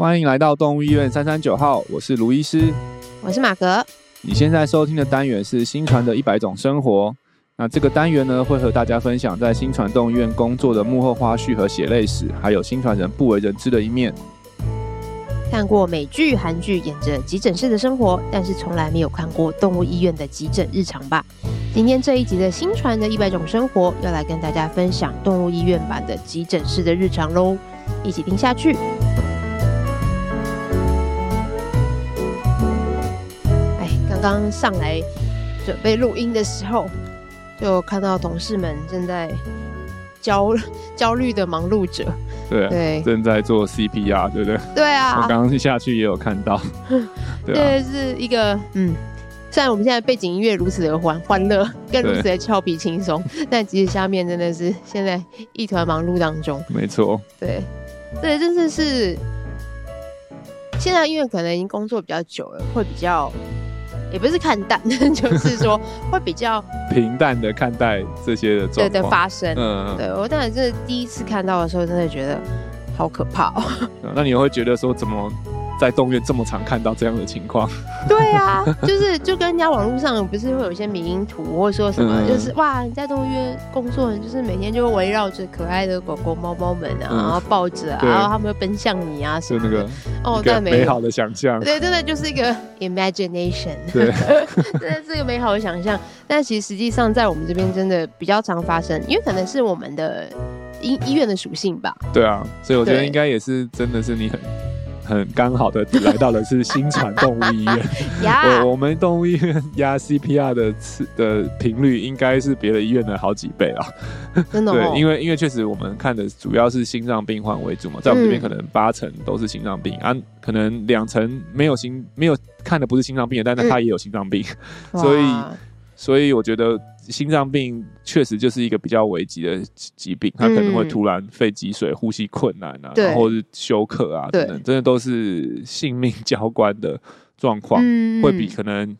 欢迎来到动物医院三三九号，我是卢医师，我是马格。你现在收听的单元是新传的一百种生活。那这个单元呢，会和大家分享在新传动物医院工作的幕后花絮和血泪史，还有新传人不为人知的一面。看过美剧、韩剧，演着急诊室的生活，但是从来没有看过动物医院的急诊日常吧？今天这一集的新传的一百种生活，要来跟大家分享动物医院版的急诊室的日常喽，一起听下去。刚刚上来准备录音的时候，就看到同事们正在焦焦虑的忙碌着。对，对，正在做 CPR，对不对？对啊，我刚刚下去也有看到。对，啊、是一个嗯，虽然我们现在背景音乐如此的欢欢乐，更如此的俏皮轻松，但其实下面真的是现在一团忙碌当中。没错。对，对，真的是现在因为可能已经工作比较久了，会比较。也不是看淡，就是说会比较平淡的看待这些的对的发生。嗯，对我当然是第一次看到的时候，真的觉得好可怕哦。那你会觉得说怎么？在动物园这么常看到这样的情况，对啊，就是就跟人家网络上不是会有一些迷因图，或者说什么，嗯、就是哇，你在动物园工作，就是每天就围绕着可爱的狗狗、猫猫们啊，嗯、然后抱着、啊，然后他们会奔向你啊，什么的。哦，对，美好的想象，对，真的就是一个 imagination，对，真的是一个美好的想象。但其实实际上在我们这边真的比较常发生，因为可能是我们的医医院的属性吧。对啊，所以我觉得应该也是真的是你很。很刚好的来到的是新传动物医院，我我们动物医院压 CPR 的次的频率应该是别的医院的好几倍啊，真的、哦、对，因为因为确实我们看的主要是心脏病患为主嘛，在我们这边可能八成都是心脏病、嗯、啊，可能两成没有心没有看的不是心脏病，但是他也有心脏病，嗯、所以所以我觉得。心脏病确实就是一个比较危急的疾病，它可能会突然肺积水、呼吸困难啊，然后是休克啊等等，真的都是性命交关的状况，会比可能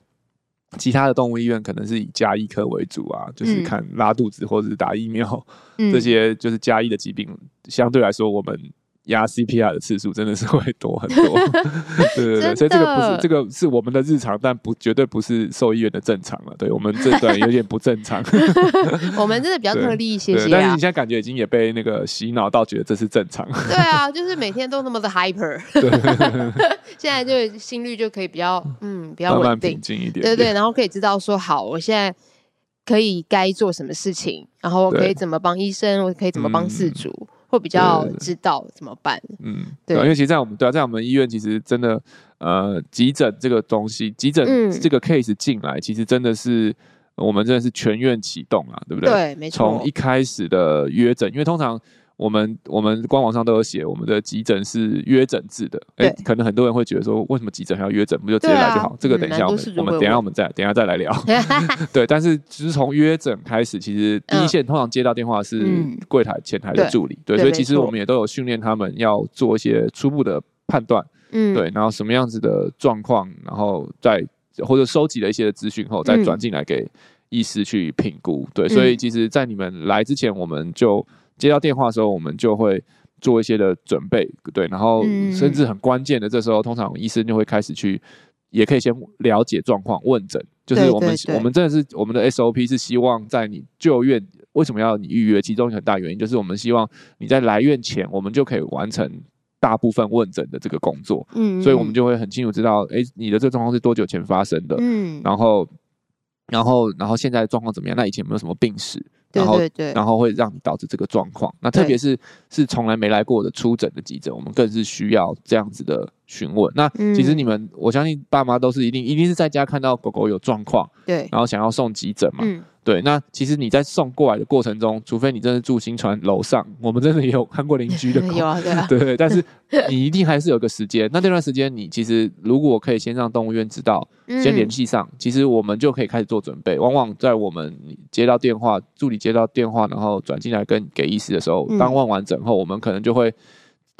其他的动物医院可能是以加医科为主啊，就是看拉肚子或者是打疫苗这些，就是加医的疾病，相对来说我们。压 CPR 的次数真的是会多很多，对对对，所以这个不是这个是我们的日常，但不绝对不是兽医院的正常了。对我们这段有点不正常，我们真的比较特例一些些、啊。但是你现在感觉已经也被那个洗脑到，觉得这是正常。对啊，就是每天都那么的 hyper，对现在就心率就可以比较嗯比较平静一点，点。对，对对，然后可以知道说好，我现在可以该做什么事情，然后我可以怎么帮医生，我可以怎么帮事主。嗯会比较知道怎么办，嗯，对，因为其实，在我们对啊，在我们医院，其实真的，呃，急诊这个东西，急诊这个 case 进来，其实真的是我们真的是全院启动啊，对不对？对，没错。从一开始的约诊，因为通常。我们我们官网上都有写，我们的急诊是约诊制的。哎、欸，可能很多人会觉得说，为什么急诊还要约诊？不就直接来就好？啊、这个等一下我们、嗯、我们等一下我们再等一下再来聊。对，但是只是从约诊开始，其实第一线通常接到电话是柜台前台的助理。嗯、对，对，所以其实我们也都有训练他们要做一些初步的判断。嗯，对，然后什么样子的状况，然后再或者收集了一些资讯后，再转进来给医师去评估。对，所以其实，在你们来之前，我们就。接到电话的时候，我们就会做一些的准备，对，然后甚至很关键的这时候，通常医生就会开始去，也可以先了解状况，问诊，就是我们我们真的是我们的 SOP 是希望在你就院，为什么要你预约？其中一个很大原因就是我们希望你在来院前，我们就可以完成大部分问诊的这个工作，嗯，所以我们就会很清楚知道，哎，你的这个状况是多久前发生的，嗯，然后然后然后现在状况怎么样？那以前有没有什么病史？然后，然后会让你导致这个状况。那特别是是从来没来过的出诊的急诊，我们更是需要这样子的询问。那其实你们，我相信爸妈都是一定一定是在家看到狗狗有状况，对，然后想要送急诊嘛。嗯对，那其实你在送过来的过程中，除非你真的住新船楼上，我们真的也有看过邻居的狗，有啊，对啊，对，但是你一定还是有个时间。那这段时间，你其实如果可以先让动物医院知道，先联系上，其实我们就可以开始做准备。往往在我们接到电话，助理接到电话，然后转进来跟给医师的时候，当问完整后，我们可能就会。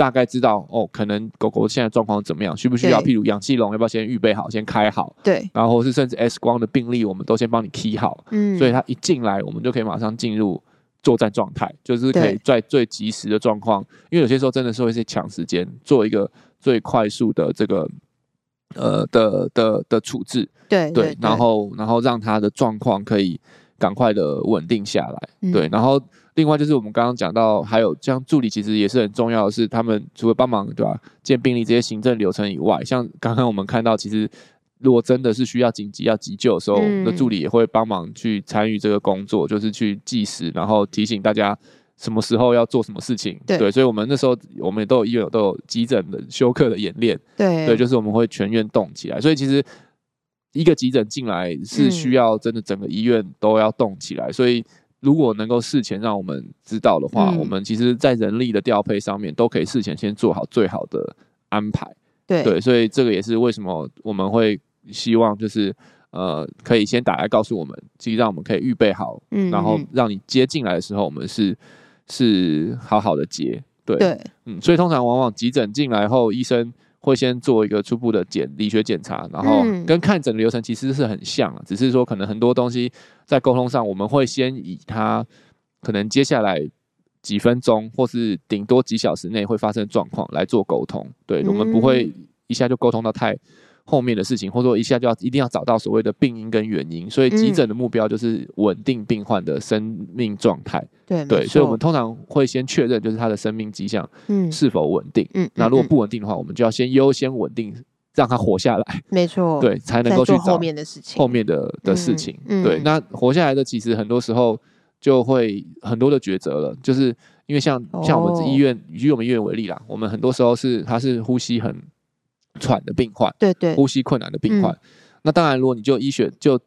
大概知道哦，可能狗狗现在状况怎么样，需不需要？譬如氧气笼要不要先预备好，先开好？对，然后是甚至 X 光的病例，我们都先帮你 key 好。嗯，所以它一进来，我们就可以马上进入作战状态，就是可以在最及时的状况，因为有些时候真的是会是抢时间，做一个最快速的这个呃的的的处置，对对，然后然后让它的状况可以赶快的稳定下来，嗯、对，然后另外就是我们刚刚讲到，还有像助理其实也是很重要的是，他们除了帮忙对吧，建病历这些行政流程以外，像刚刚我们看到，其实如果真的是需要紧急要急救的时候，那、嗯、助理也会帮忙去参与这个工作，就是去计时，然后提醒大家。什么时候要做什么事情？对，对，所以我们那时候我们也都有医院都有急诊的休克的演练。对，对，就是我们会全院动起来。所以其实一个急诊进来是需要真的整个医院都要动起来。嗯、所以如果能够事前让我们知道的话，嗯、我们其实在人力的调配上面都可以事前先做好最好的安排。对，对，所以这个也是为什么我们会希望就是呃可以先打来告诉我们，其实让我们可以预备好，嗯，然后让你接进来的时候，我们是。是好好的接，对，对，嗯，所以通常往往急诊进来后，医生会先做一个初步的检理学检查，然后跟看诊的流程其实是很像，只是说可能很多东西在沟通上，我们会先以他可能接下来几分钟或是顶多几小时内会发生的状况来做沟通，对，我们不会一下就沟通到太。后面的事情，或者说一下就要一定要找到所谓的病因跟原因，所以急诊的目标就是稳定病患的生命状态。对对，所以我们通常会先确认就是他的生命迹象是否稳定。嗯，那如果不稳定的话，我们就要先优先稳定，让他活下来。没错，对，才能够去找后面的事情。后面的的事情，对，那活下来的其实很多时候就会很多的抉择了，就是因为像像我们医院以我们医院为例啦，我们很多时候是他是呼吸很。喘的病患，对对，呼吸困难的病患，嗯、那当然，如果你就医学就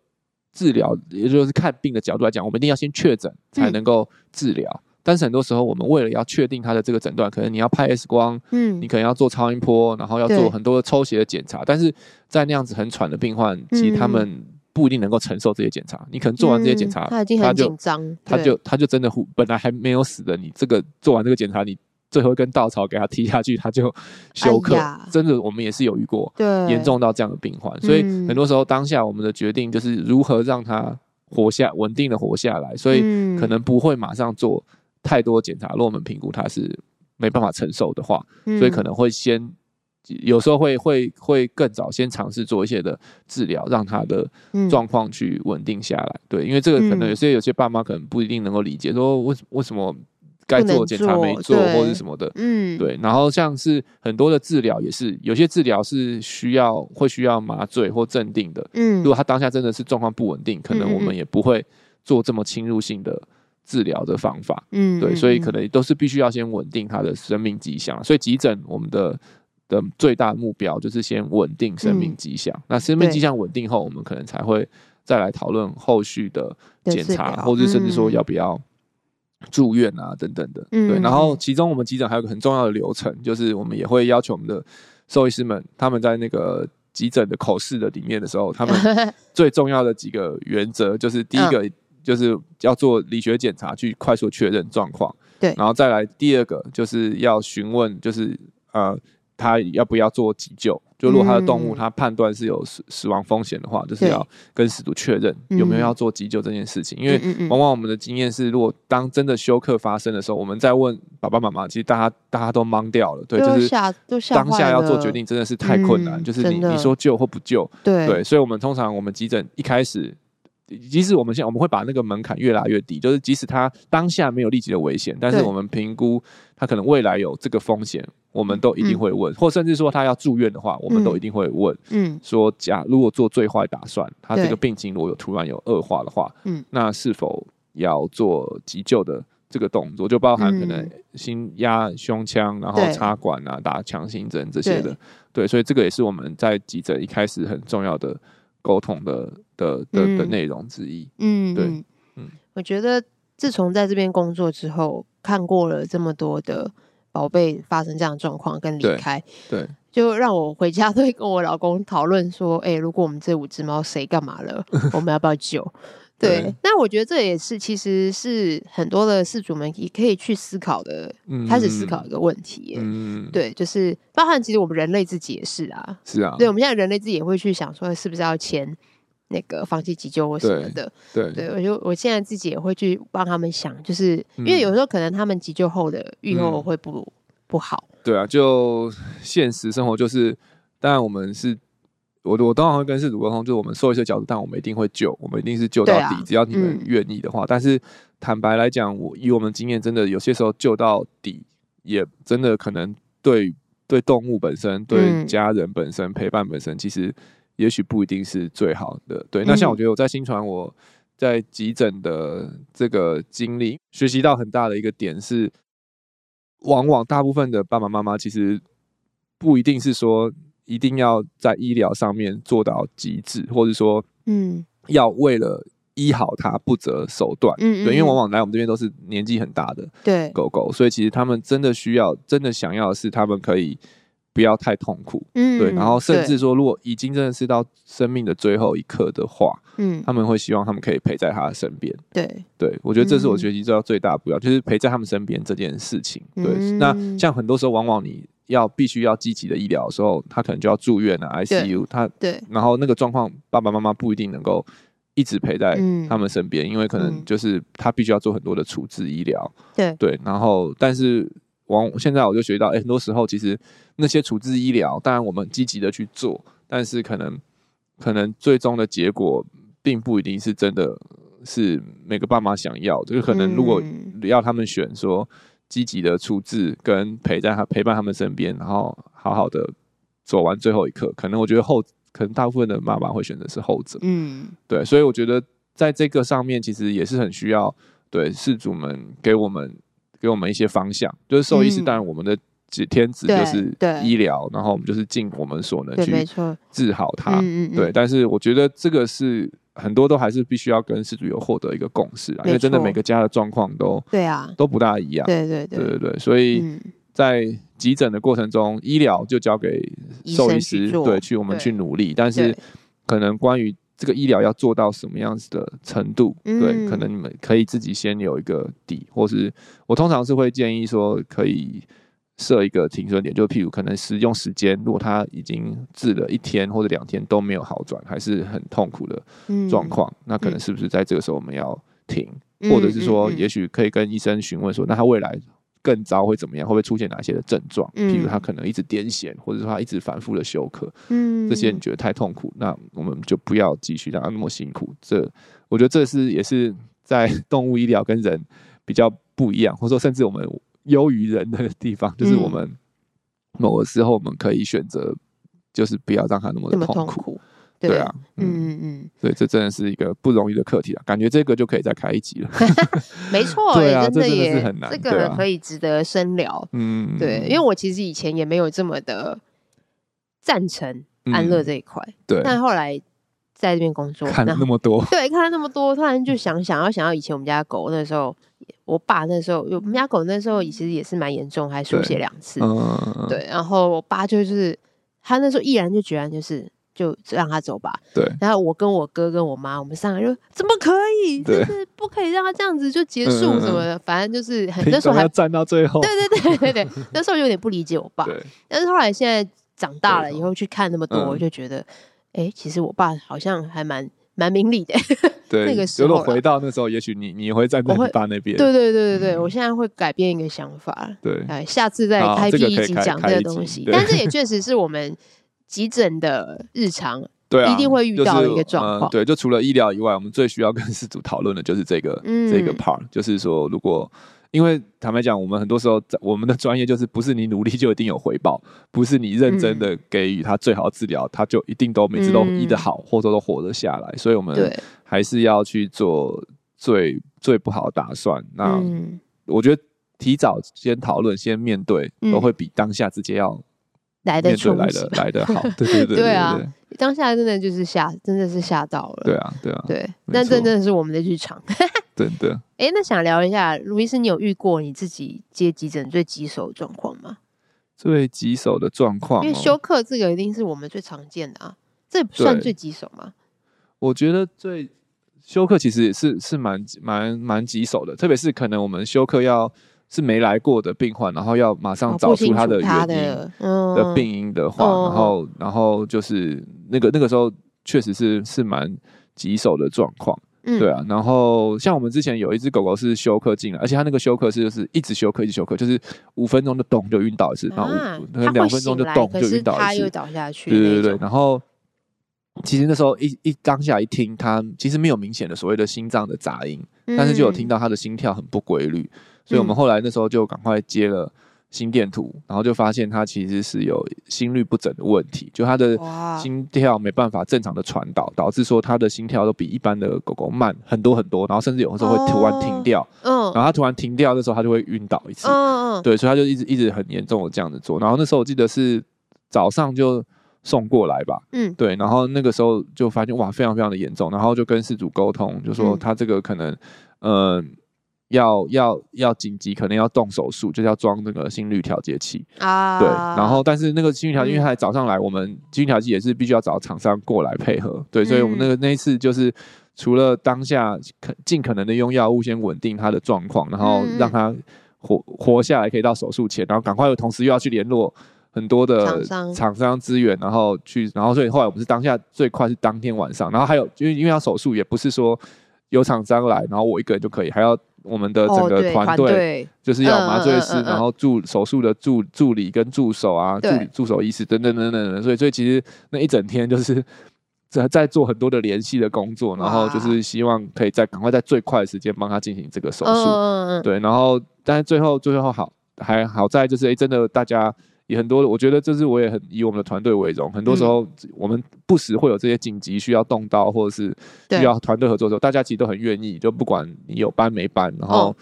治疗，也就是看病的角度来讲，我们一定要先确诊才能够治疗。嗯、但是很多时候，我们为了要确定他的这个诊断，可能你要拍 X 光，嗯，你可能要做超音波，然后要做很多的抽血的检查。但是在那样子很喘的病患，其实他们不一定能够承受这些检查。你可能做完这些检查，嗯、他已经很紧张，他就他就真的本来还没有死的，你这个做完这个检查，你。最后一根稻草给他踢下去，他就休克。哎、真的，我们也是有遇过严重到这样的病患。所以很多时候，当下我们的决定就是如何让他活下，稳定的活下来。所以可能不会马上做太多检查。如果我们评估他是没办法承受的话，嗯、所以可能会先有时候会会会更早先尝试做一些的治疗，让他的状况去稳定下来。对，因为这个可能有些有些爸妈可能不一定能够理解，说为为什么。该做的检查没做，或者什么的，嗯，对。然后像是很多的治疗也是，有些治疗是需要会需要麻醉或镇定的，嗯。如果他当下真的是状况不稳定，可能我们也不会做这么侵入性的治疗的方法，嗯，对。所以可能都是必须要先稳定他的生命迹象。所以急诊我们的的最大目标就是先稳定生命迹象。那生命迹象稳定后，我们可能才会再来讨论后续的检查，或者甚至说要不要。住院啊，等等的，对。然后其中我们急诊还有个很重要的流程，就是我们也会要求我们的兽医师们，他们在那个急诊的口试的里面的时候，他们 最重要的几个原则，就是第一个就是要做理学检查，去快速确认状况。对。然后再来第二个就是要询问，就是呃。他要不要做急救？就如果他的动物他判断是有死死亡风险的话，就是要跟死主确认有没有要做急救这件事情。因为往往我们的经验是，如果当真的休克发生的时候，我们再问爸爸妈妈，其实大家大家都懵掉了。对，就是当下要做决定真的是太困难。就是你你说救或不救，对，所以我们通常我们急诊一开始。即使我们现在我们会把那个门槛越拉越低，就是即使他当下没有立即的危险，但是我们评估他可能未来有这个风险，我们都一定会问，嗯、或甚至说他要住院的话，我们都一定会问。嗯，说假如果做最坏打算，他这个病情如果有突然有恶化的话，嗯，那是否要做急救的这个动作，就包含可能心压胸腔，然后插管啊、打强心针这些的。对，对，所以这个也是我们在急诊一开始很重要的。沟通的的的的内容之一，嗯，对，嗯，我觉得自从在这边工作之后，看过了这么多的宝贝发生这样的状况跟离开，对，对就让我回家都会跟我老公讨论说，哎、欸，如果我们这五只猫谁干嘛了，我们要不要救？对，那我觉得这也是其实是很多的事主们也可以去思考的，嗯、开始思考一个问题。嗯，对，就是包含其实我们人类自己也是啊，是啊，对，我们现在人类自己也会去想说，是不是要签那个放弃急救或什么的？对，对，对，我就我现在自己也会去帮他们想，就是因为有时候可能他们急救后的愈后会不、嗯、不好。对啊，就现实生活就是，当然我们是，我我当然会跟事主沟通，就是我们受一些角度，但我们一定会救，我们一定是救到底，啊、只要你们愿意的话。嗯、但是坦白来讲，我以我们经验，真的有些时候救到底，也真的可能对对动物本身、对家人本身、嗯、陪伴本身，其实也许不一定是最好的。对，那像我觉得我在新传，我在急诊的这个经历，学习到很大的一个点是。往往大部分的爸爸妈妈其实不一定是说一定要在医疗上面做到极致，或者说，嗯，要为了医好它不择手段，嗯，对，因为往往来我们这边都是年纪很大的对。狗狗，所以其实他们真的需要，真的想要的是他们可以。不要太痛苦，嗯，对，然后甚至说，如果已经真的是到生命的最后一刻的话，嗯，他们会希望他们可以陪在他的身边，对，对，我觉得这是我学习做到最大的不要，就是陪在他们身边这件事情，对。那像很多时候，往往你要必须要积极的医疗的时候，他可能就要住院啊，ICU，他，对，然后那个状况，爸爸妈妈不一定能够一直陪在他们身边，因为可能就是他必须要做很多的处置医疗，对，对，然后但是。往现在我就学到，哎、欸，很多时候其实那些处置医疗，当然我们积极的去做，但是可能可能最终的结果并不一定是真的是每个爸妈想要就是可能如果要他们选说积极的处置跟陪在他陪伴他们身边，然后好好的走完最后一刻，可能我觉得后可能大部分的妈妈会选择是后者。嗯，对，所以我觉得在这个上面其实也是很需要对事主们给我们。给我们一些方向，就是兽医是，当然我们的天职就是医疗，然后我们就是尽我们所能去治好它。对，但是我觉得这个是很多都还是必须要跟饲主有获得一个共识啊，因为真的每个家的状况都对啊都不大一样。对对对对对，所以在急诊的过程中，医疗就交给兽医师对去我们去努力，但是可能关于。这个医疗要做到什么样子的程度？嗯、对，可能你们可以自己先有一个底，或是我通常是会建议说，可以设一个停损点，就譬如可能使用时间，如果他已经治了一天或者两天都没有好转，还是很痛苦的状况，嗯、那可能是不是在这个时候我们要停，嗯、或者是说，也许可以跟医生询问说，那他未来。更糟会怎么样？会不会出现哪些的症状？譬如他可能一直癫痫，或者说他一直反复的休克，嗯，这些你觉得太痛苦，那我们就不要继续让他那么辛苦。这我觉得这是也是在 动物医疗跟人比较不一样，或者说甚至我们优于人的地方，就是我们某个时候我们可以选择，就是不要让他那么的痛苦。对啊，嗯。嗯嗯，所以这真的是一个不容易的课题啊，感觉这个就可以再开一集了。没错，对啊，真的也很难，这个可以值得深聊。嗯，对，因为我其实以前也没有这么的赞成安乐这一块，对，但后来在这边工作，看了那么多，对，看了那么多，突然就想想要想要以前我们家狗那时候，我爸那时候，我们家狗那时候其实也是蛮严重，还输血两次，对，然后我爸就是他那时候毅然就决然就是。就让他走吧。对。然后我跟我哥跟我妈，我们三个就怎么可以？就是不可以让他这样子就结束什么的。反正就是很那时候还要站到最后。对对对对对，那时候有点不理解我爸。但是后来现在长大了以后去看那么多，我就觉得，哎，其实我爸好像还蛮蛮明理的。对。那个时候。如果回到那时候，也许你你会在你爸那边。对对对对对，我现在会改变一个想法。对。哎，下次再开辟一集讲这个东西。但这 也确实是我们。急诊的日常，对啊，一定会遇到的一个状况。对，就除了医疗以外，我们最需要跟事主讨论的就是这个、嗯、这个 part，就是说，如果因为坦白讲，我们很多时候我们的专业就是不是你努力就一定有回报，不是你认真的给予他最好的治疗，他就一定都每次都医得好，或者都活得下来。所以我们还是要去做最最不好的打算。那我觉得提早先讨论，先面对，都会比当下直接要。来的出来的来的好，对对对，对啊，当下真的就是吓，真的是吓到了，对啊对啊，对，但这真的是我们的日常，真的。哎，那想聊一下，卢医师，你有遇过你自己接急诊最棘手的状况吗？最棘手的状况，因为休克这个一定是我们最常见的啊，这不算最棘手吗？我觉得最休克其实是是蛮蛮蛮棘手的，特别是可能我们休克要。是没来过的病患，然后要马上找出他的原因的病因的话，然后然后就是那个那个时候确实是是蛮棘手的状况。嗯，对啊。然后像我们之前有一只狗狗是休克进来，而且它那个休克是就是一直休克，一直休克，就是五分钟就咚就晕倒一次，然后两分钟就咚就晕倒一次，它又倒下去。对对对对。然后其实那时候一一当下一听，它其实没有明显的所谓的心脏的杂音，嗯，但是就有听到它的心跳很不规律，所以我们后来那时候就赶快接了。心电图，然后就发现他其实是有心律不整的问题，就他的心跳没办法正常的传导，导致说他的心跳都比一般的狗狗慢很多很多，然后甚至有的时候会突然停掉，嗯，然后他突然停掉的时候，他就会晕倒一次，嗯嗯，对，所以他就一直一直很严重的这样子做，然后那时候我记得是早上就送过来吧，嗯，对，然后那个时候就发现哇，非常非常的严重，然后就跟事主沟通，就说他这个可能，嗯。呃要要要紧急，可能要动手术，就是要装那个心率调节器啊。对，然后但是那个心率调节器，因为他早上来，我们心率调节器也是必须要找厂商过来配合。对，所以我们那个那一次就是除了当下可尽可能的用药物先稳定他的状况，然后让他活活下来，可以到手术前，然后赶快又同时又要去联络很多的厂商资源，然后去，然后所以后来我们是当下最快是当天晚上，然后还有因为因为要手术，也不是说有厂商来，然后我一个人就可以，还要。我们的整个团队就是要麻醉师，然后助手术的助助理跟助手啊，助理助手医师等等等等等，所以所以其实那一整天就是 在在做很多的联系的工作，然后就是希望可以在赶快在最快的时间帮他进行这个手术，对，然后但是最后最后好还好在就是哎，真的大家。也很多，我觉得这是我也很以我们的团队为荣。很多时候，我们不时会有这些紧急需要动刀，或者是需要团队合作的时候，大家其实都很愿意，就不管你有班没班，然后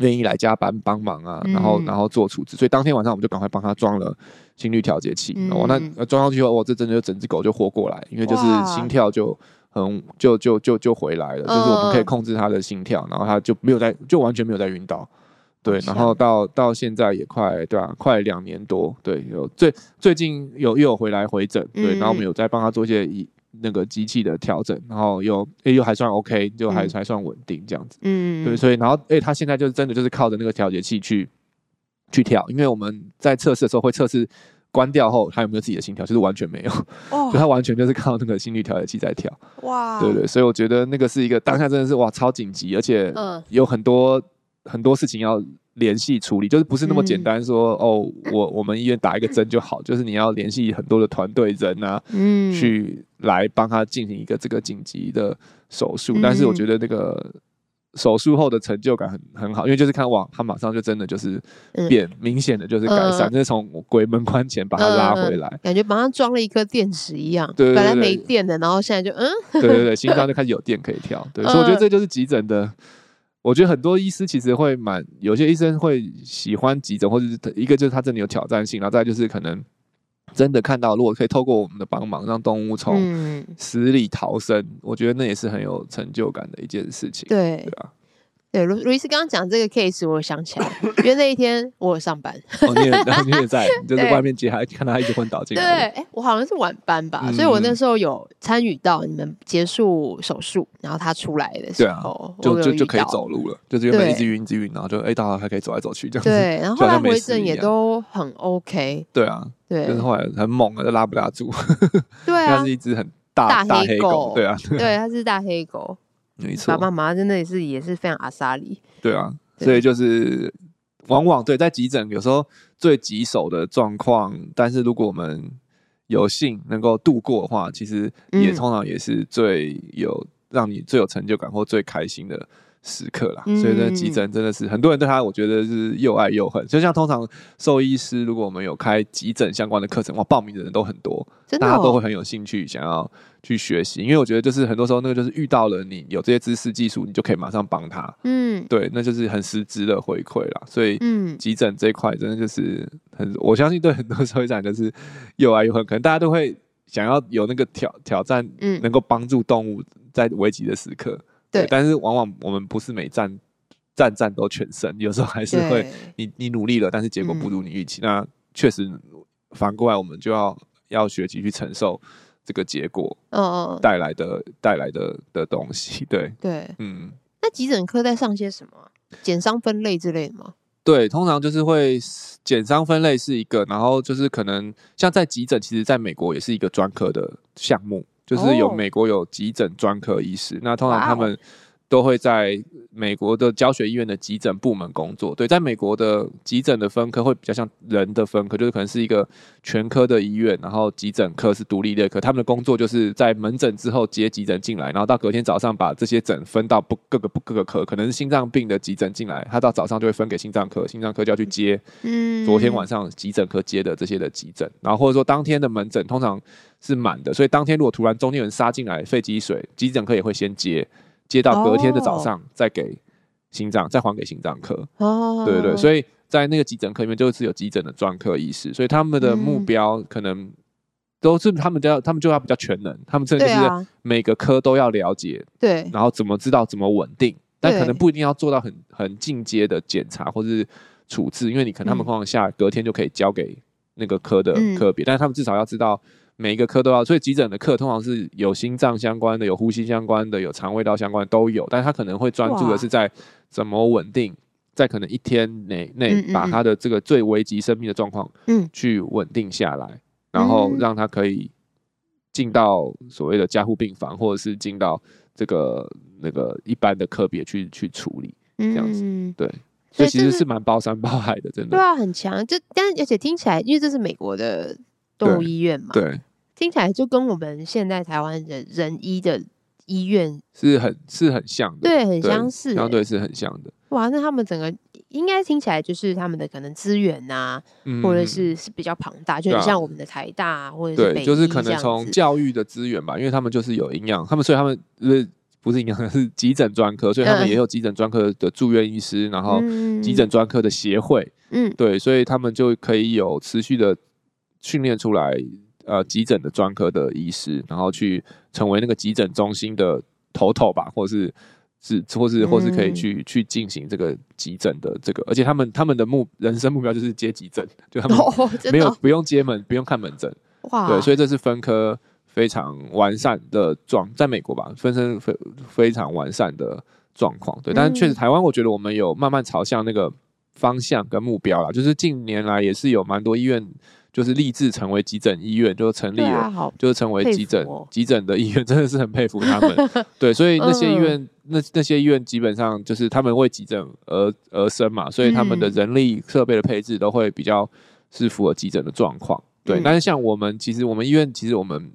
愿意来加班帮忙啊，然后然后做处置。所以当天晚上我们就赶快帮他装了心率调节器。我那装上去后，哇，这真的就整只狗就活过来，因为就是心跳就很就就就就回来了，就是我们可以控制他的心跳，然后他就没有在就完全没有在晕倒。对，然后到到现在也快对吧、啊？快两年多，对，有最最近有又有回来回诊，对，然后我们有在帮他做一些一那个机器的调整，然后又诶又还算 OK，就还、嗯、还算稳定这样子，嗯，对，所以然后诶他现在就是真的就是靠着那个调节器去去跳，因为我们在测试的时候会测试关掉后他有没有自己的心跳，就是完全没有，哦，就他完全就是靠那个心率调节器在跳，哇，对对，所以我觉得那个是一个当下真的是哇超紧急，而且有很多。很多事情要联系处理，就是不是那么简单说、嗯、哦，我我们医院打一个针就好，就是你要联系很多的团队人啊，嗯，去来帮他进行一个这个紧急的手术、嗯。但是我觉得那个手术后的成就感很很好，因为就是看哇，他马上就真的就是变明显的就是改善，嗯、就是从鬼门关前把他拉回来，嗯、感觉马上装了一颗电池一样，对，本来没电的，然后现在就嗯，对对对，心脏就开始有电可以跳，对，所以我觉得这就是急诊的。我觉得很多医师其实会蛮，有些医生会喜欢急诊，或者是一个就是他真的有挑战性，然后再就是可能真的看到，如果可以透过我们的帮忙，让动物从死里逃生，嗯，我觉得那也是很有成就感的一件事情。对，对啊。对，卢卢医师刚刚讲这个 case，我想起来，因为那一天我有上班，哦，你也，然后你也在，就在外面接他，看他一直昏倒进来。对，哎，我好像是晚班吧，嗯，所以我那时候有参与到你们结束手术，然后他出来的时候，就就就可以走路了，就是原本一直晕，一直晕，然后就哎，到了还可以走来走去这样子。对，然 后后来回诊也都很 OK。对啊，对，就是后来很猛啊，就拉不拉住。对啊，他是一只很大大黑狗，对啊，对，它是大黑狗。没错，爸爸妈妈真的也是也是非常阿莎里。对啊，所以就是往往对在急诊有时候最棘手的状况，但是如果我们有幸能够度过的话，其实也通常也是最有让你最有成就感或最开心的时刻啦，所以这急诊真的是很多人对他，我觉得是又爱又恨。就像通常兽医师，如果我们有开急诊相关的课程，哇，报名的人都很多，大家都会很有兴趣想要去学习。因为我觉得就是很多时候那个就是遇到了你有这些知识技术，你就可以马上帮他。嗯，对，那就是很实质的回馈啦。所以，嗯，急诊这一块真的就是很，我相信对很多兽医师就是又爱又恨。可能大家都会想要有那个挑挑战，嗯，能够帮助动物在危急的时刻。对，但是往往我们不是每站站站都全胜，有时候还是会你你努力了，但是结果不如你预期，嗯、那确实反过来我们就要要学习去承受这个结果，嗯带来的带来的的东西，对对，嗯。那急诊科在上些什么？减伤分类之类的吗？对，通常就是会减伤分类是一个，然后就是可能像在急诊，其实在美国也是一个专科的项目。就是有美国有急诊专科医师，那通常他们。都会在美国的教学医院的急诊部门工作。对，在美国的急诊的分科会比较像人的分科，就是可能是一个全科的医院，然后急诊科是独立的科。他们的工作就是在门诊之后接急诊进来，然后到隔天早上把这些诊分到不各个不各个科。可能是心脏病的急诊进来，他到早上就会分给心脏科，心脏科就要去接。嗯，昨天晚上急诊科接的这些的急诊，然后或者说当天的门诊通常是满的，所以当天如果突然中间有人杀进来肺积水，急诊科也会先接。接到隔天的早上，再给心脏，再还给心脏科。哦，对对对，所以在那个急诊科里面，就是有急诊的专科医师，所以他们的目标可能都是他们都要，他们就要比较全能，他们甚至是每个科都要了解。对，然后怎么知道怎么稳定，但可能不一定要做到很很进阶的检查或是处置，因为你可能他们况下隔天就可以交给那个科的科别，但是他们至少要知道。每一个科都要，所以急诊的课通常是有心脏相关的、有呼吸相关的、有肠胃道相关的都有，但是他可能会专注的是在怎么稳定，在可能一天内内把他的这个最危急生命的状况，嗯，去稳定下来，然后让他可以进到所谓的加护病房，或者是进到这个那个一般的科别去去处理，这样子，对，所以其实是蛮包山包海的，真的，对啊，很强，就但而且听起来，因为这是美国的。动物医院嘛，对，听起来就跟我们现在台湾的人医的医院是很是很像的，对，很相似，欸，相对是很像的。哇，那他们整个应该听起来就是他们的可能资源啊，嗯、或者是是比较庞大，就很像我们的台大，啊、或者是对，就是可能从教育的资源吧，因为他们就是有营养，他们所以他们是不是营养 是急诊专科，所以他们也有急诊专科的住院医师，然后急诊专科的协会，嗯，对，所以他们就可以有持续的。训练出来，呃，急诊的专科的医师，然后去成为那个急诊中心的头头吧，或是是，或是，或是可以去、嗯、去进行这个急诊的这个，而且他们他们的目人生目标就是接急诊，就他们没有、哦、不用接门，不用看门诊，哇，对，所以这是分科非常完善的状，在美国吧，分身非非常完善的状况，对，但是确实台湾，我觉得我们有慢慢朝向那个方向跟目标啦，就是近年来也是有蛮多医院。就是立志成为急诊医院，就成立了，啊、就是成为急诊、哦、急诊的医院，真的是很佩服他们。对，所以那些医院，嗯、那那些医院基本上就是他们为急诊而而生嘛，所以他们的人力设备的配置都会比较是符合急诊的状况。对，嗯、但是像我们，其实我们医院其实我们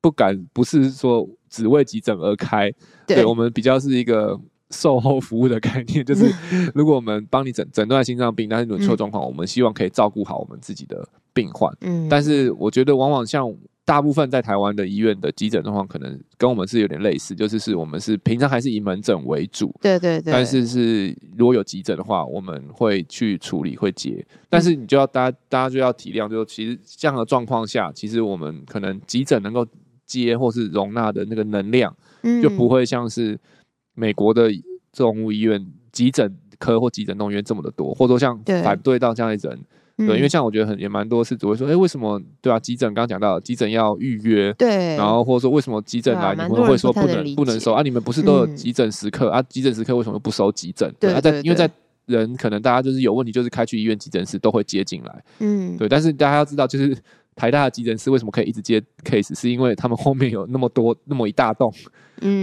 不敢，不是说只为急诊而开，对，对我们比较是一个。售后服务的概念就是，如果我们帮你诊诊断心脏病，但是有出状况，我们希望可以照顾好我们自己的病患。嗯，但是我觉得往往像大部分在台湾的医院的急诊状况，可能跟我们是有点类似，就是是我们是平常还是以门诊为主。对对对。但是是如果有急诊的话，我们会去处理会接。但是你就要大家大家就要体谅，就是其实这样的状况下，其实我们可能急诊能够接或是容纳的那个能量，就不会像是。美国的动物医院急诊科或急诊动物医院这么的多，或者说像反对到这样的人，对，因为像我觉得很也蛮多是只会说，哎、欸，为什么对啊？急诊刚刚讲到急诊要预约，对，然后或者说为什么急诊来、啊、你们会说不能不能收啊？你们不是都有急诊时刻、嗯、啊？急诊时刻为什么不收急诊？对，啊，在因为在人可能大家就是有问题，就是开去医院急诊室都会接进来，嗯，对，但是大家要知道就是。台大的急诊室为什么可以一直接 case？是因为他们后面有那么多 那么一大栋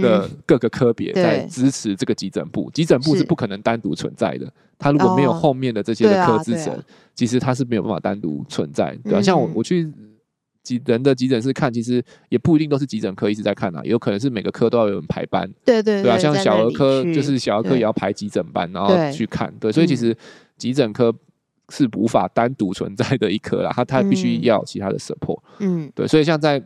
的各个科别在支持这个急诊部。急诊部是不可能单独存在的，它如果没有后面的这些的科支诊，其实它是没有办法单独存在。对啊，像我我去急人的急诊室看，其实也不一定都是急诊科一直在看啊，也有可能是每个科都要有人排班。对对对啊，像小儿科就是小儿科也要排急诊班，然后去看。对，所以其实急诊科。是无法单独存在的一科啦，它它必须要其他的 support。嗯，对，所以像在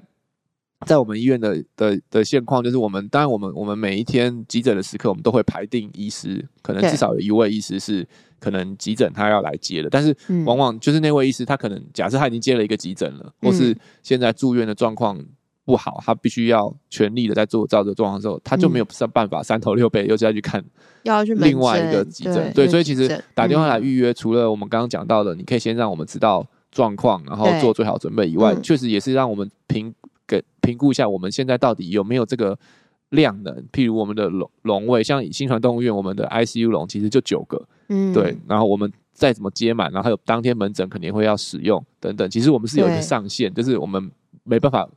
在我们医院的的的现况，就是我们当然我们我们每一天急诊的时刻，我们都会排定医师，可能至少有一位医师是可能急诊他要来接的，但是往往就是那位医师他可能假设他已经接了一个急诊了，或是现在住院的状况。不好，他必须要全力的在做照着状况的时候，他就没有办法三头六臂又再去看要去另外一个急诊。对，对，所以其实打电话来预约，除了我们刚刚讲到的，你可以先让我们知道状况，然后做最好准备以外，确实也是让我们评给评估一下我们现在到底有没有这个量能。譬如我们的龙龙位，像新传动物医院，我们的 ICU 龙其实就九个，嗯，对，然后我们再怎么接满，然后还有当天门诊肯定会要使用等等，其实我们是有一个上限，就是我们没办法。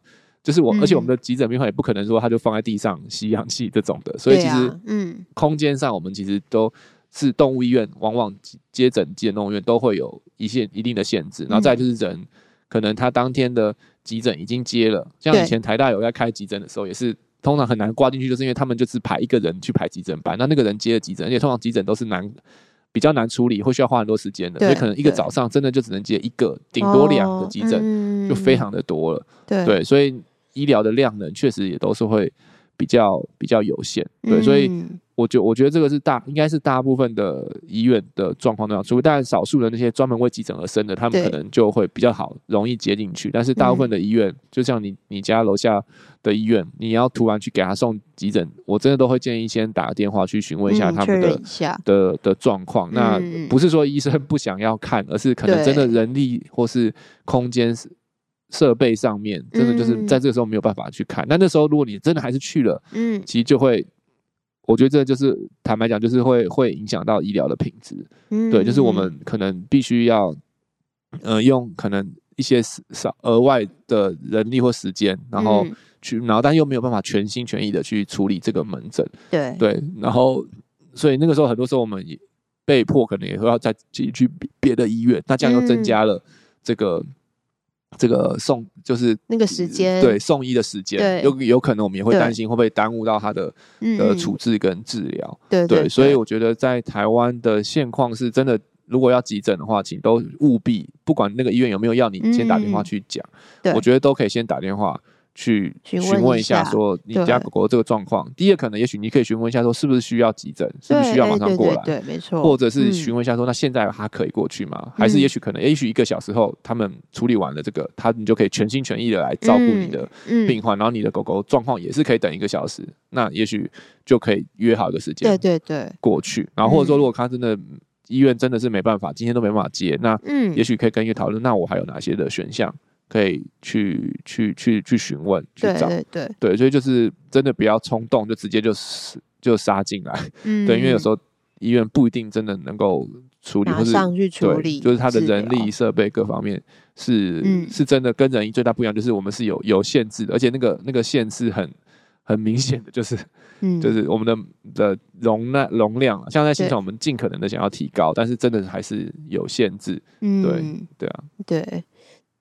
就是我，而且我们的急诊病房也不可能说他就放在地上吸氧气这种的，所以其实嗯，空间上我们其实都是动物医院，往往接诊急诊动物医院都会有一些一定的限制，然后再就是人可能他当天的急诊已经接了，像以前台大有在开急诊的时候也是。通常很难挂进去，就是因为他们就是排一个人去排急诊班，那那个人接了急诊，而且通常急诊都是难，比较难处理，会需要花很多时间的，所以可能一个早上真的就只能接一个，顶多两个急诊，就非常的多了。对，对，所以医疗的量能确实也都是会比较比较有限。对，所以。嗯我觉我觉得这个是大，应该是大部分的医院的状况都要，除非当然少数的那些专门为急诊而生的，他们可能就会比较好，容易接进去。但是大部分的医院，嗯、就像你你家楼下的医院，你要突然去给他送急诊，我真的都会建议先打个电话去询问一下他们的、嗯、的的状况。那不是说医生不想要看，而是可能真的人力或是空间设备上面，真的就是在这个时候没有办法去看。那那时候如果你真的还是去了，嗯，其实就会。我觉得这就是坦白讲，就是会会影响到医疗的品质。嗯，对，就是我们可能必须要，呃，用可能一些少额外的人力或时间，然后去，然后但又没有办法全心全意的去处理这个门诊。对对，然后所以那个时候很多时候我们也被迫可能也会要再去去别的医院，那这样又增加了这个。这个送就是那个时间，对送医的时间，有有可能我们也会担心会不会耽误到他的的处置跟治疗。对对，所以我觉得在台湾的现况是真的，如果要急诊的话，请都务必不管那个医院有没有要你先打电话去讲，我觉得都可以先打电话。去询问一下，说你家狗狗这个状况。第一个可能，也许你可以询问一下，说是不是需要急诊，是不是需要马上过来？对，没错。或者是询问一下，说那现在它可以过去吗？还是也许可能，也许一个小时后他们处理完了这个，他你就可以全心全意的来照顾你的病患，然后你的狗狗状况也是可以等一个小时，那也许就可以约好一个时间，对对对，过去。然后或者说，如果他真的医院真的是没办法，今天都没办法接，那嗯，也许可以跟医院讨论，那我还有哪些的选项？可以去去去去询问去找，对对。对，对，所以就是真的不要冲动，就直接就就杀进来，嗯，对，因为有时候医院不一定真的能够处理，或是上去处理，就是他的人力。设备各方面是、嗯、是真的跟人医最大不一样，就是我们是有有限制的，而且那个那个限制很很明显的，就是嗯，就是我们的的容纳容量，像在现场我们尽可能的想要提高，但是真的还是有限制，嗯，对对啊，对。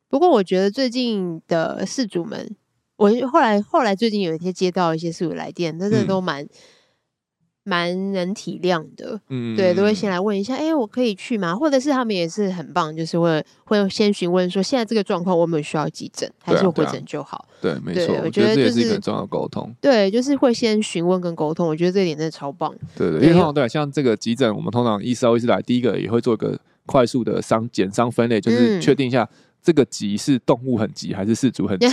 不过我觉得最近的事主们，我后来后来最近有一些接到一些事主来电，真的都蛮蛮、嗯、能体谅的，嗯，对，都会先来问一下，哎、欸，我可以去吗？或者是他们也是很棒，就是会会先询问说，现在这个状况我们需要急诊，还是回诊就好？对，啊对，啊、对，没错，我觉得这也是一个很重要的沟通。对，就是会先询问跟沟通，我觉得这一点真的超棒。对对，因为通常对，像这个急诊，我们通常医师医师来，第一个也会做一个快速的伤减伤分类，就是确定一下。嗯这个急是动物很急还是饲主很急？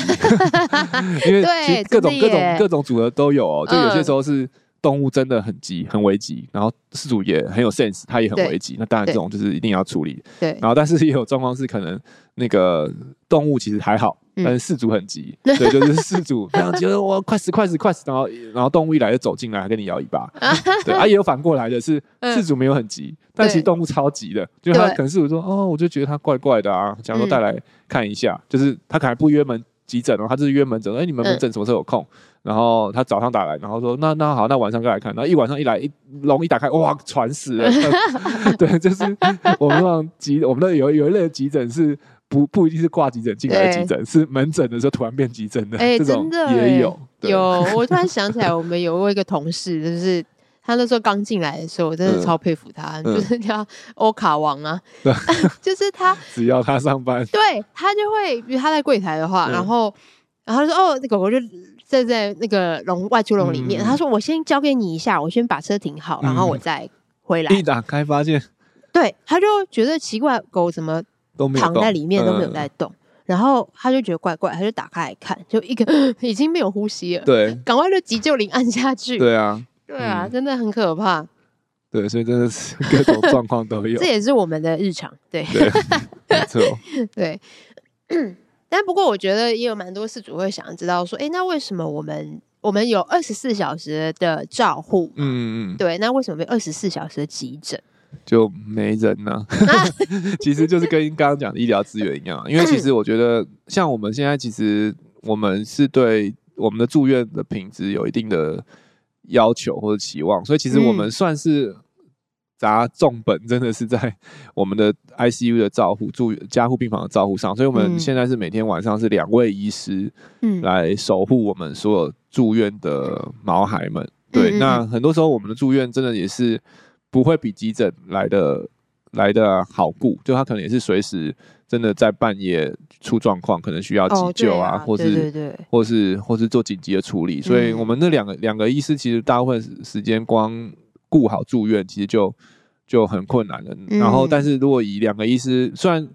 因为各种各种各种组合都有哦。就有些时候是动物真的很急很危急，然后事主也很有 sense，他也很危急。那当然这种就是一定要处理。对。然后但是也有状况是可能那个动物其实还好，但是饲主很急，对，就是事主非常急，我快死快死快死，然后然后动物一来就走进来还跟你摇尾巴。对啊，也有反过来的是事主没有很急。但其实动物超急的，就他可能是我说哦，我就觉得他怪怪的啊，想说带来看一下，嗯、就是他可能不约门急诊哦，他就是约门诊，哎、欸，你们门诊什么时候有空？嗯、然后他早上打来，然后说那那好，那晚上再来看，然后一晚上一来一笼一打开，哇，喘死了，对，就是我们那急，我们那有有一类的急诊是不不一定是挂急诊进来的急诊，是门诊的时候突然变急诊的，哎、欸，这种也有，有，我突然想起来，我们有过一个同事就是。他那时候刚进来的时候，我真的超佩服他，嗯、就是叫欧卡王啊，嗯、就是他只要他上班，对他就会，比如他在柜台的话，嗯、然后然后他说哦，那狗狗就站在那个笼外出笼里面，嗯、他说我先交给你一下，我先把车停好，然后我再回来。一打开发现，对，他就觉得奇怪，狗怎么都躺在里面都没有在动，嗯、然后他就觉得怪怪，他就打开来看，就一个 已经没有呼吸了，对，赶快就急救铃按下去，对啊。对啊，真的很可怕。对，所以真的是 各种状况都有。这也是我们的日常，对，对，没错。对，但不过我觉得也有蛮多事主会想知道说，哎，那为什么我们我们有二十四小时的照护？嗯嗯，对，那为什么没有二十四小时的急诊？就没人呢？其实就是跟刚刚讲的医疗资源一样，因为其实我觉得，像我们现在其实。我们是对我们的住院的品质有一定的要求或者期望，所以其实我们算是砸重本，真的是在我们的 ICU 的照护、住院加护病房的照护上。所以我们现在是每天晚上是两位医师，嗯，来守护我们所有住院的毛孩们。对，那很多时候我们的住院真的也是不会比急诊来的来的好顾，就他可能也是随时真的在半夜出状况，可能需要急救啊，或是或是或是做紧急的处理。所以我们那两个两个医师其实大部分时间光顾好住院，其实就就很困难了。然后，但是如果以两个医师，虽然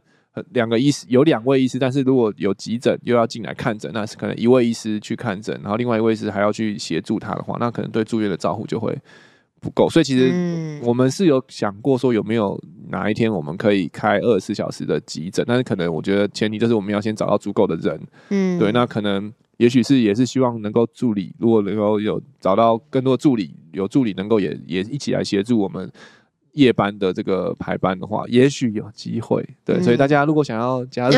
两个医师有两位医师，但是如果有急诊又要进来看诊，那是可能一位医师去看诊，然后另外一位医师还要去协助他的话，那可能对住院的照护就会不够。所以其实我们是有想过说有没有哪一天我们可以开二十四小时的急诊，但是可能我觉得前提就是我们要先找到足够的人。嗯，对，那可能也许是也是希望能够助理，如果能够有找到更多助理，有助理能够也也一起来协助我们。夜班的这个排班的话，也许有机会。对，嗯、所以大家如果想要加入，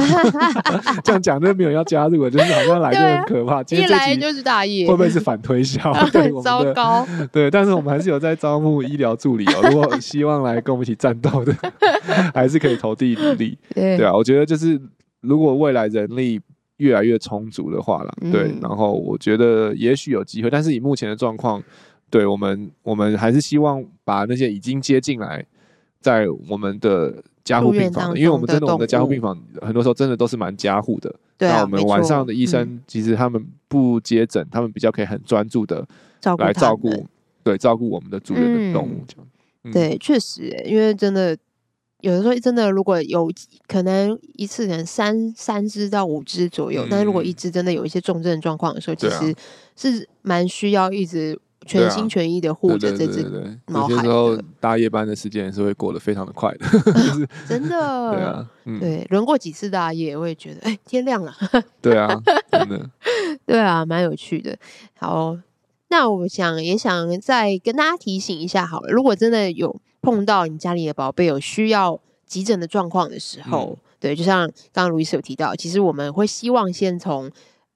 这样讲都没有要加入，就是好像来就很可怕。今天这集就是大业，会不会是反推销？对糟糕。对，但是我们还是有在招募医疗助理哦。如果希望来跟我们一起战斗的，还是可以投递履历。对啊，我觉得就是如果未来人力越来越充足的话了，对，嗯、然后我觉得也许有机会，但是以目前的状况。对我们，我们还是希望把那些已经接进来，在我们的加护病房的，因为我们真的我们的加护病房很多时候真的都是蛮加护的。对啊，那我们晚上的医生其实他们不接诊，他们比较可以很专注的来照顾，对，照顾我们的主人的动物。对，确实，因为真的有的时候真的如果有可能一次可能三三只到五只左右，但是如果一只真的有一些重症状况的时候，其实是蛮需要一直。全心全意的护着这只毛孩。有些时候大夜班的时间也是会过得非常的快的，真的。对啊，对，轮过几次大夜，我也觉得，哎，天亮了。对啊，真的。对啊，蛮有趣的。好，那我想也想再跟大家提醒一下，好了，如果真的有碰到你家里的宝贝有需要急诊的状况的时候，对，就像刚刚卢医师有提到，其实我们会希望先从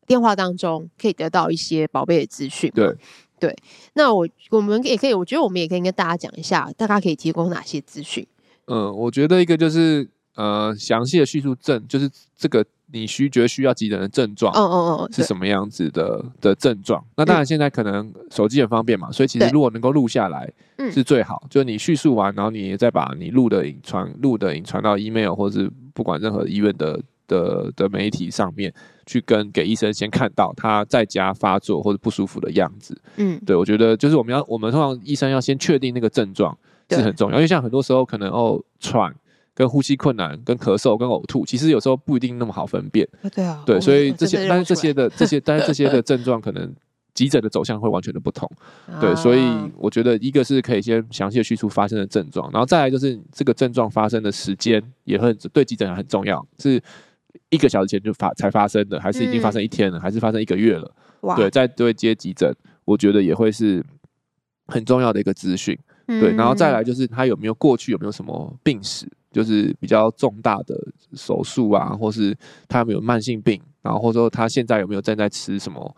电话当中可以得到一些宝贝的资讯。对。对，那我我们也可以，我觉得我们也可以跟大家讲一下，大家可以提供哪些资讯。嗯，我觉得一个就是呃，详细的叙述症，就是这个你需觉得需要急诊的症状，嗯嗯嗯，是什么样子的的症状？那当然现在可能手机很方便嘛，所以其实如果能够录下来，是最好。就是你叙述完，然后你再把你录的影传录的影传到 email 或是不管任何医院的的的媒体上面。去跟给医生先看到他在家发作或者不舒服的样子，嗯，对，我觉得就是我们要我们通常医生要先确定那个症状是很重要，因为像很多时候可能哦喘、跟呼吸困难、跟咳嗽、跟呕吐，其实有时候不一定那么好分辨，对啊，对，所以这些但是这些的这些但是这些的症状可能急诊的走向会完全的不同，对，所以我觉得一个是可以先详细的叙述发生的症状，然后再来就是这个症状发生的时间也很对急诊很重要是。一个小时前就发才发生的，还是已经发生一天了，嗯、还是发生一个月了？哇对，在对接急诊，我觉得也会是很重要的一个资讯。嗯、对，然后再来就是他有没有过去有没有什么病史，就是比较重大的手术啊，或是他有没有慢性病，然后或者说他现在有没有正在吃什么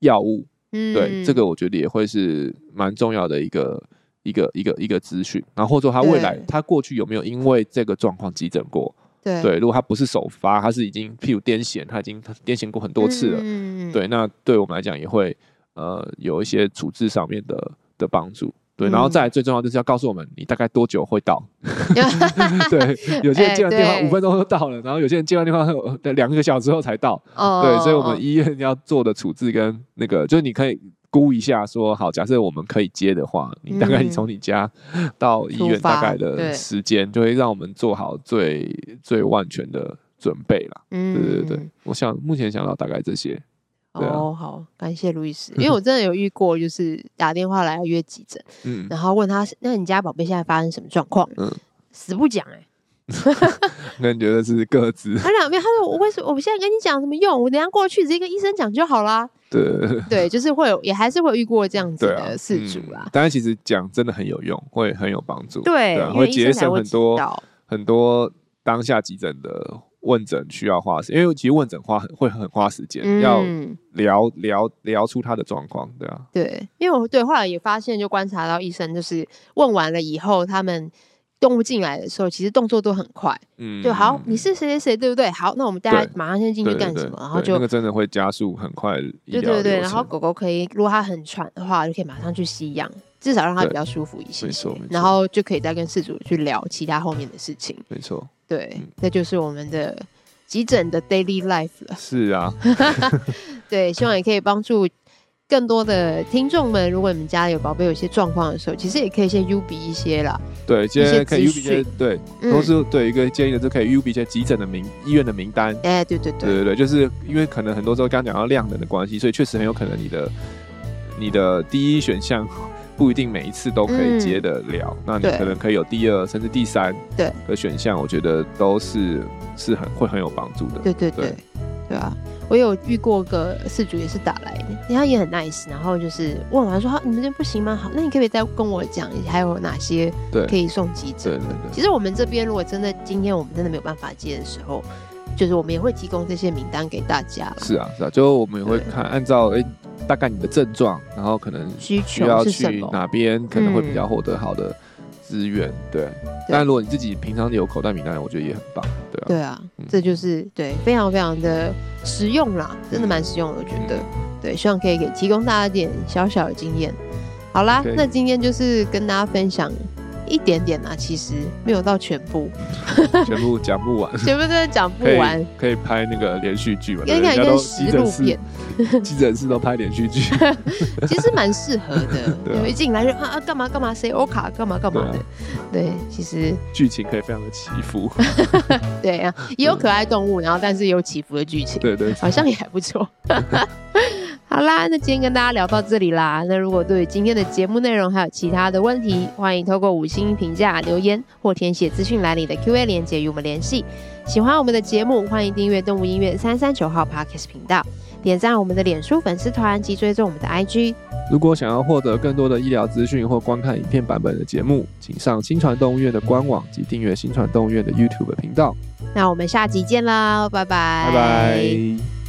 药物？嗯，对，这个我觉得也会是蛮重要的一个一个一个一个资讯。然后或者说他未来他过去有没有因为这个状况急诊过？对，如果他不是首发，他是已经譬如癫痫，他已经癫痫过很多次了，嗯、对，那对我们来讲也会呃有一些处置上面的的帮助，对，然后再来最重要就是要告诉我们你大概多久会到，对，有些人接完电话五分钟就到了，然后有些人接完电话后两个小时后才到，哦、对，所以我们医院要做的处置跟那个就是你可以。估一下，说好，假设我们可以接的话，你大概你从你家到医院大概的时间，就会让我们做好最最万全的准备了。嗯，对对对，我想目前想到大概这些。哦，好，感谢路易斯，因为 我真的有遇过，就是打电话来要约急诊，嗯，然后问他，那你家宝贝现在发生什么状况？嗯，死不讲哎。那你觉得是各自？他两边，他说我为什么？我现在跟你讲什么用？我等下过去直接跟医生讲就好啦。对对，就是会有，也还是会遇过这样子的事主啦。当然，其实讲真的很有用，会很有帮助。对，会节省很多很多当下急诊的问诊需要花时间，因为其实问诊花很会很花时间，嗯、要聊聊聊出他的状况，对啊，对，因为我对后来也发现，就观察到医生就是问完了以后，他们动物进来的时候，其实动作都很快，嗯，就好，你是谁谁谁，对不对？好，那我们大家马上先进去干什么？然后就那个真的会加速很快，对对对，然后狗狗可以，如果它很喘的话，就可以马上去吸氧，至少让他比较舒服一些，没错，然后就可以再跟事主去聊其他后面的事情，没错。对，这就是我们的急诊的 daily life 了。是啊，对，希望也可以帮助更多的听众们。如果你们家有宝贝有些状况的时候，其实也可以先 UB 一些啦。对，今天可以 UB 一些，对，都是对一个建议的，就可以 UB 一些急诊的名医院的名单。哎，对对对，对对对，就是因为可能很多时候刚刚讲到量能的关系，所以确实很有可能你的你的第一选项。不一定每一次都可以接得了，嗯、那你可能可以有第二甚至第三的选项，我觉得都是是很会很有帮助的。对对对，对，啊，我有遇过个事主也是打来的，他也很 nice，然后就是问完说：“好，你们这边不行吗？好，那你可不可以再跟我讲还有哪些可以送急诊？”对对对。其实我们这边如果真的今天我们真的没有办法接的时候，就是我们也会提供这些名单给大家。是啊是啊，就我们也会看按照哎。欸大概你的症状，然后可能需要去哪边，可能会比较获得好的资源，嗯、对。但如果你自己平常有口袋名单，我觉得也很棒，对啊。对啊，嗯、这就是对，非常非常的实用啦，真的蛮实用的，我觉得。嗯、对，希望可以给提供大家一点小小的经验。好啦那今天就是跟大家分享。一点点啊，其实没有到全部，全部讲不完，全部真的讲不完可。可以拍那个连续剧嘛？应该都实录片，急诊室都拍连续剧，其实蛮适合的。对，一进来就啊啊，干嘛干嘛，谁欧卡干嘛干嘛的。对，其实剧情可以非常的起伏。对啊，也有可爱动物，然后但是有起伏的剧情。对对，好像也还不错。好啦，那今天跟大家聊到这里啦。那如果对今天的节目内容还有其他的问题，欢迎透过五星评价留言或填写资讯栏里的 Q&A 链接与我们联系。喜欢我们的节目，欢迎订阅动物音乐三三九号 Podcast 频道，点赞我们的脸书粉丝团及追踪我们的 IG。如果想要获得更多的医疗资讯或观看影片版本的节目，请上新传动物医院的官网及订阅新传动物医院的 YouTube 频道。那我们下集见啦，拜拜，拜拜。